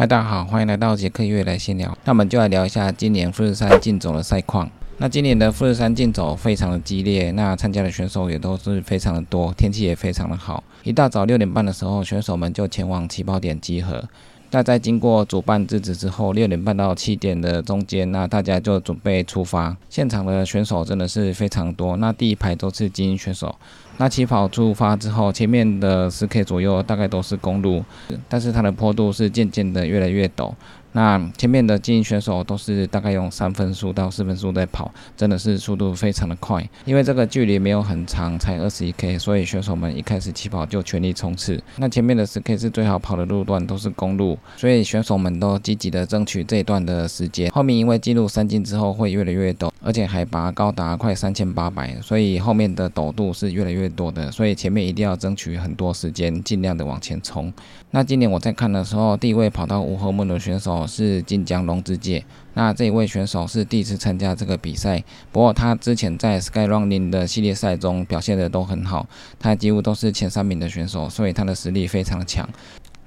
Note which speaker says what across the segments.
Speaker 1: 嗨，大家好，欢迎来到杰克月来闲聊。那我们就来聊一下今年富士山竞走的赛况。那今年的富士山竞走非常的激烈，那参加的选手也都是非常的多，天气也非常的好。一大早六点半的时候，选手们就前往起跑点集合。那在经过主办制止之后，六点半到七点的中间，那大家就准备出发。现场的选手真的是非常多，那第一排都是精英选手。那起跑出发之后，前面的十 K 左右大概都是公路，但是它的坡度是渐渐的越来越陡。那前面的精英选手都是大概用三分速到四分速在跑，真的是速度非常的快。因为这个距离没有很长，才二十一 K，所以选手们一开始起跑就全力冲刺。那前面的十 K 是最好跑的路段，都是公路，所以选手们都积极的争取这一段的时间。后面因为进入山径之后会越来越陡，而且海拔高达快三千八百，所以后面的陡度是越来越多的，所以前面一定要争取很多时间，尽量的往前冲。那今年我在看的时候，第一位跑到五合目的选手。是晋江龙之介，那这一位选手是第一次参加这个比赛，不过他之前在 Sky Running 的系列赛中表现的都很好，他几乎都是前三名的选手，所以他的实力非常强。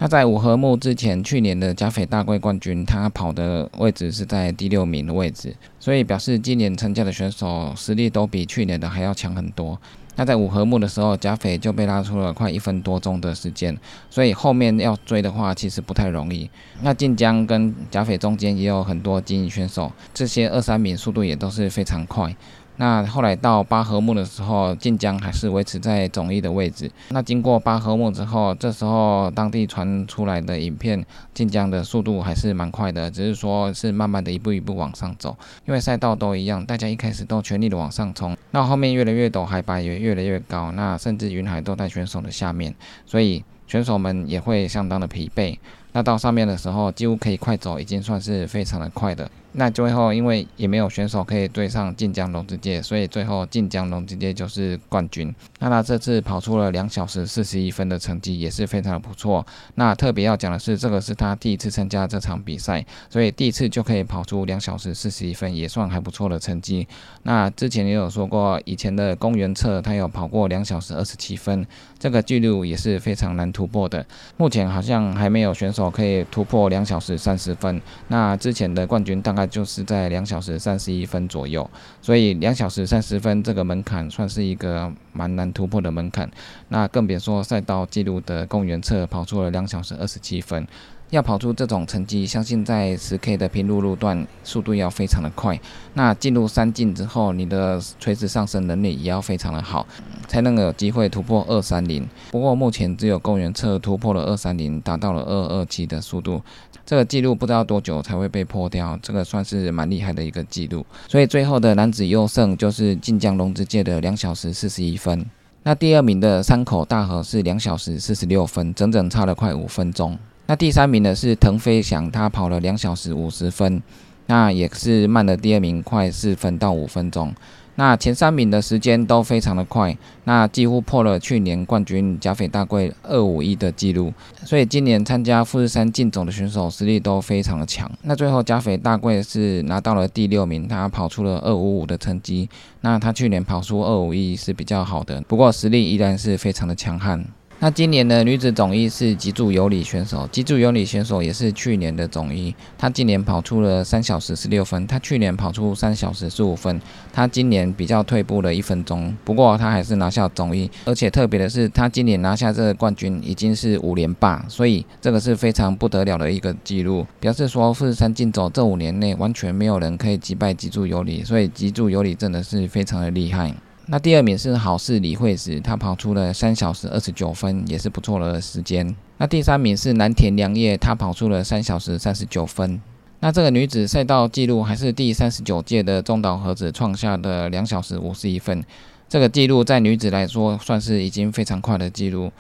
Speaker 1: 那在五合目之前，去年的加菲大贵冠军，他跑的位置是在第六名的位置，所以表示今年参加的选手实力都比去年的还要强很多。那在五合目的时候，贾斐就被拉出了快一分多钟的时间，所以后面要追的话，其实不太容易。那晋江跟贾斐中间也有很多精英选手，这些二三名速度也都是非常快。那后来到八合目的时候，晋江还是维持在总一的位置。那经过八合目之后，这时候当地传出来的影片，晋江的速度还是蛮快的，只是说是慢慢的一步一步往上走。因为赛道都一样，大家一开始都全力的往上冲，那后面越来越陡，海拔也越来越高，那甚至云海都在选手的下面，所以选手们也会相当的疲惫。那到上面的时候，几乎可以快走，已经算是非常的快的。那最后，因为也没有选手可以对上晋江龙之介，所以最后晋江龙之介就是冠军。那他这次跑出了两小时四十一分的成绩，也是非常的不错。那特别要讲的是，这个是他第一次参加这场比赛，所以第一次就可以跑出两小时四十一分，也算还不错的成绩。那之前也有说过，以前的公园测他有跑过两小时二十七分，这个记录也是非常难突破的。目前好像还没有选手可以突破两小时三十分。那之前的冠军大概。就是在两小时三十一分左右，所以两小时三十分这个门槛算是一个蛮难突破的门槛。那更别说赛道记录的公园测跑出了两小时二十七分。要跑出这种成绩，相信在十 K 的平路路段速度要非常的快。那进入山径之后，你的垂直上升能力也要非常的好，才能有机会突破二三零。不过目前只有公园侧突破了二三零，达到了二二七的速度，这个记录不知道多久才会被破掉。这个算是蛮厉害的一个记录。所以最后的男子优胜就是晋江龙之介的两小时四十一分。那第二名的山口大河是两小时四十六分，整整差了快五分钟。那第三名呢是腾飞翔，他跑了两小时五十分，那也是慢了第二名快四分到五分钟。那前三名的时间都非常的快，那几乎破了去年冠军加菲大贵二五一的记录。所以今年参加富士山竞走的选手实力都非常的强。那最后加菲大贵是拿到了第六名，他跑出了二五五的成绩。那他去年跑出二五一是比较好的，不过实力依然是非常的强悍。那今年的女子总一是脊柱有里选手，脊柱有里选手也是去年的总一，她今年跑出了三小时十六分，她去年跑出三小时十五分，她今年比较退步了一分钟，不过她还是拿下总一，而且特别的是，她今年拿下这个冠军已经是五连霸，所以这个是非常不得了的一个记录，表示说富士山竞走这五年内完全没有人可以击败脊柱有里，所以脊柱有里真的是非常的厉害。那第二名是好事李惠子，她跑出了三小时二十九分，也是不错了时间。那第三名是南田良叶，她跑出了三小时三十九分。那这个女子赛道记录还是第三十九届的中岛和子创下的两小时五十一分，这个记录在女子来说算是已经非常快的记录。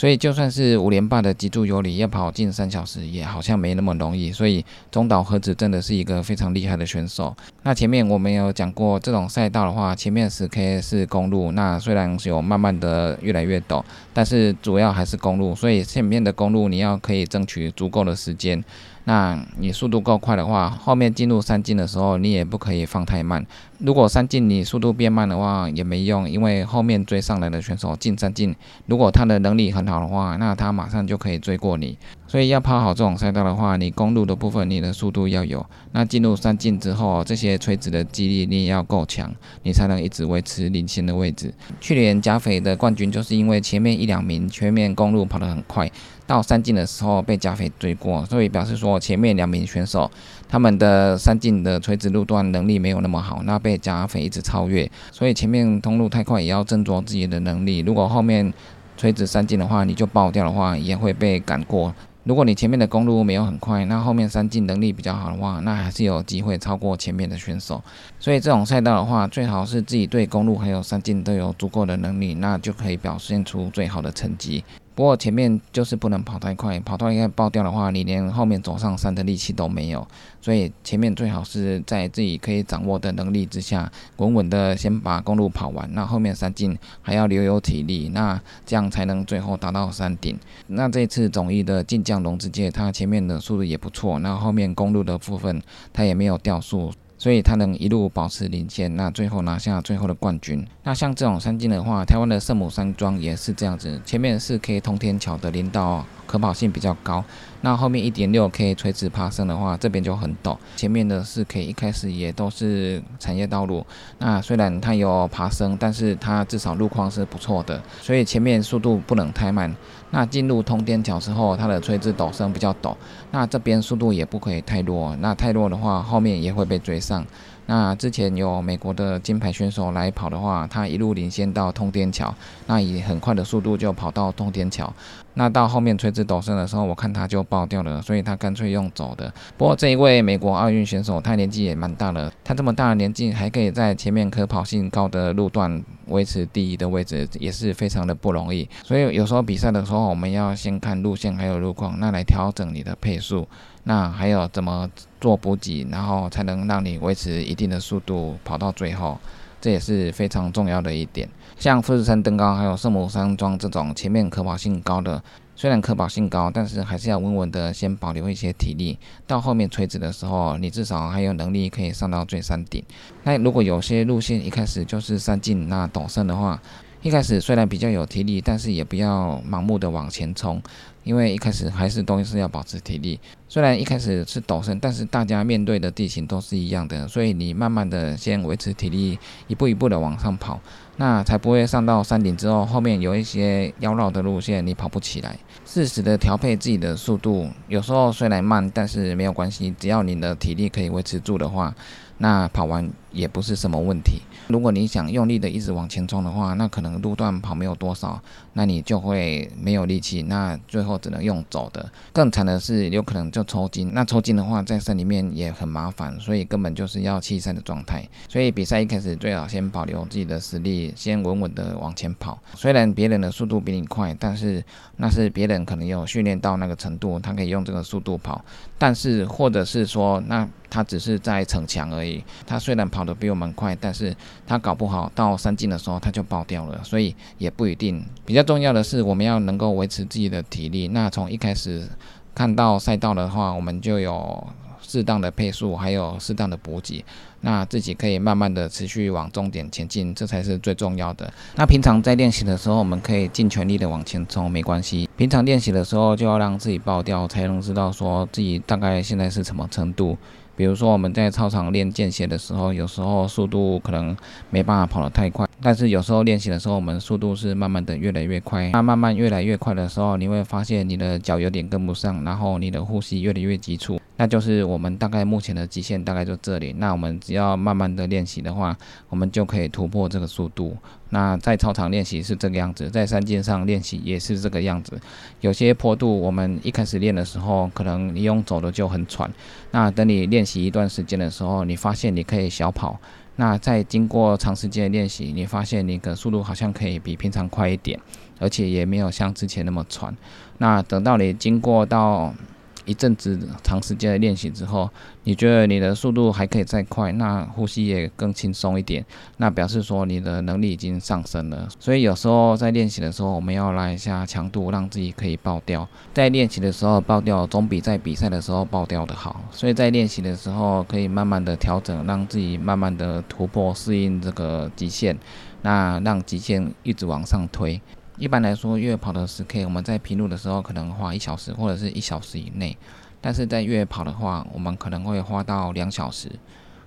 Speaker 1: 所以就算是五连霸的脊柱游离要跑近三小时，也好像没那么容易。所以中岛和子真的是一个非常厉害的选手。那前面我们有讲过，这种赛道的话，前面十 K 是公路，那虽然是有慢慢的越来越陡，但是主要还是公路。所以前面的公路你要可以争取足够的时间。那你速度够快的话，后面进入三进的时候，你也不可以放太慢。如果三进你速度变慢的话，也没用，因为后面追上来的选手进三进，如果他的能力很好的话，那他马上就可以追过你。所以要跑好这种赛道的话，你公路的部分你的速度要有，那进入三进之后，这些垂直的肌力你也要够强，你才能一直维持领先的位置。去年加菲的冠军就是因为前面一两名全面公路跑得很快，到山径的时候被加菲追过，所以表示说前面两名选手他们的山径的垂直路段能力没有那么好，那被加菲一直超越，所以前面通路太快也要斟酌自己的能力。如果后面垂直山径的话，你就爆掉的话，也会被赶过。如果你前面的公路没有很快，那后面山径能力比较好的话，那还是有机会超过前面的选手。所以这种赛道的话，最好是自己对公路还有山径都有足够的能力，那就可以表现出最好的成绩。不过前面就是不能跑太快，跑太快爆掉的话，你连后面走上山的力气都没有。所以前面最好是在自己可以掌握的能力之下，稳稳的先把公路跑完，那后面山径还要留有体力，那这样才能最后达到山顶。那这次总一的晋江龙之介，他前面的速度也不错，那后面公路的部分他也没有掉速。所以他能一路保持领先，那最后拿下最后的冠军。那像这种山径的话，台湾的圣母山庄也是这样子，前面是 K 通天桥的林道。可跑性比较高，那后面一点六 K 垂直爬升的话，这边就很陡。前面的四 K 一开始也都是产业道路，那虽然它有爬升，但是它至少路况是不错的，所以前面速度不能太慢。那进入通天桥之后，它的垂直陡升比较陡，那这边速度也不可以太弱，那太弱的话，后面也会被追上。那之前有美国的金牌选手来跑的话，他一路领先到通天桥，那以很快的速度就跑到通天桥。那到后面垂直陡升的时候，我看他就爆掉了，所以他干脆用走的。不过这一位美国奥运选手，他年纪也蛮大了，他这么大的年纪还可以在前面可跑性高的路段维持第一的位置，也是非常的不容易。所以有时候比赛的时候，我们要先看路线还有路况，那来调整你的配速。那还有怎么做补给，然后才能让你维持一定的速度跑到最后，这也是非常重要的一点。像富士山登高还有圣母山庄这种前面可跑性高的，虽然可跑性高，但是还是要稳稳的先保留一些体力，到后面垂直的时候，你至少还有能力可以上到最山顶。那如果有些路线一开始就是山径那陡升的话，一开始虽然比较有体力，但是也不要盲目的往前冲。因为一开始还是都是要保持体力，虽然一开始是陡升，但是大家面对的地形都是一样的，所以你慢慢的先维持体力，一步一步的往上跑，那才不会上到山顶之后，后面有一些妖绕的路线你跑不起来。适时的调配自己的速度，有时候虽然慢，但是没有关系，只要你的体力可以维持住的话。那跑完也不是什么问题。如果你想用力的一直往前冲的话，那可能路段跑没有多少，那你就会没有力气，那最后只能用走的。更惨的是，有可能就抽筋。那抽筋的话，在山里面也很麻烦，所以根本就是要弃赛的状态。所以比赛一开始最好先保留自己的实力，先稳稳的往前跑。虽然别人的速度比你快，但是那是别人可能有训练到那个程度，他可以用这个速度跑。但是或者是说，那他只是在逞强而已。他虽然跑得比我们快，但是他搞不好到三进的时候他就爆掉了，所以也不一定。比较重要的是，我们要能够维持自己的体力。那从一开始看到赛道的话，我们就有适当的配速，还有适当的补给。那自己可以慢慢的持续往终点前进，这才是最重要的。那平常在练习的时候，我们可以尽全力的往前冲，没关系。平常练习的时候就要让自己爆掉，才能知道说自己大概现在是什么程度。比如说我们在操场练间歇的时候，有时候速度可能没办法跑得太快，但是有时候练习的时候，我们速度是慢慢的越来越快。那慢慢越来越快的时候，你会发现你的脚有点跟不上，然后你的呼吸越来越急促。那就是我们大概目前的极限大概就这里。那我们只要慢慢的练习的话，我们就可以突破这个速度。那在操场练习是这个样子，在山间上练习也是这个样子。有些坡度我们一开始练的时候，可能你用走的就很喘。那等你练习一段时间的时候，你发现你可以小跑。那在经过长时间的练习，你发现你的速度好像可以比平常快一点，而且也没有像之前那么喘。那等到你经过到一阵子长时间的练习之后，你觉得你的速度还可以再快，那呼吸也更轻松一点，那表示说你的能力已经上升了。所以有时候在练习的时候，我们要拉一下强度，让自己可以爆掉。在练习的时候爆掉，总比在比赛的时候爆掉的好。所以在练习的时候，可以慢慢的调整，让自己慢慢的突破适应这个极限，那让极限一直往上推。一般来说，越野跑的十 K，我们在平路的时候可能花一小时或者是一小时以内，但是在越野跑的话，我们可能会花到两小时，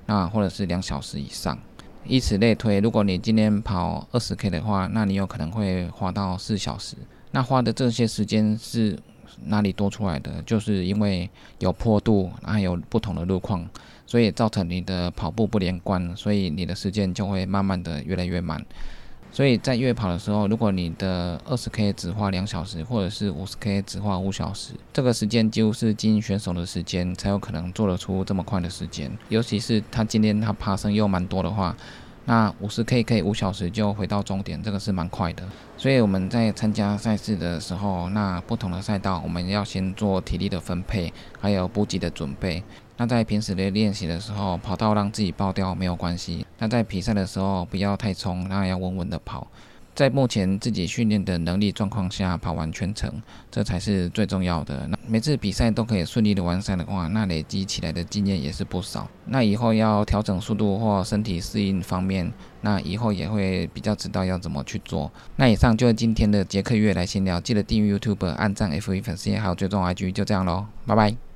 Speaker 1: 那或者是两小时以上。以此类推，如果你今天跑二十 K 的话，那你有可能会花到四小时。那花的这些时间是哪里多出来的？就是因为有坡度，还有不同的路况，所以造成你的跑步不连贯，所以你的时间就会慢慢的越来越慢。所以在月跑的时候，如果你的二十 K 只花两小时，或者是五十 K 只花五小时，这个时间几乎是精英选手的时间才有可能做得出这么快的时间。尤其是他今天他爬升又蛮多的话，那五十 K 可以五小时就回到终点，这个是蛮快的。所以我们在参加赛事的时候，那不同的赛道我们要先做体力的分配，还有补给的准备。那在平时的练习的时候，跑道让自己爆掉没有关系。那在比赛的时候，不要太冲，那要稳稳的跑。在目前自己训练的能力状况下跑完全程，这才是最重要的。那每次比赛都可以顺利的完赛的话，那累积起来的经验也是不少。那以后要调整速度或身体适应方面，那以后也会比较知道要怎么去做。那以上就是今天的杰克月来闲聊，记得订阅 YouTube、按赞 F 一粉丝页还有追踪 IG，就这样喽，拜拜。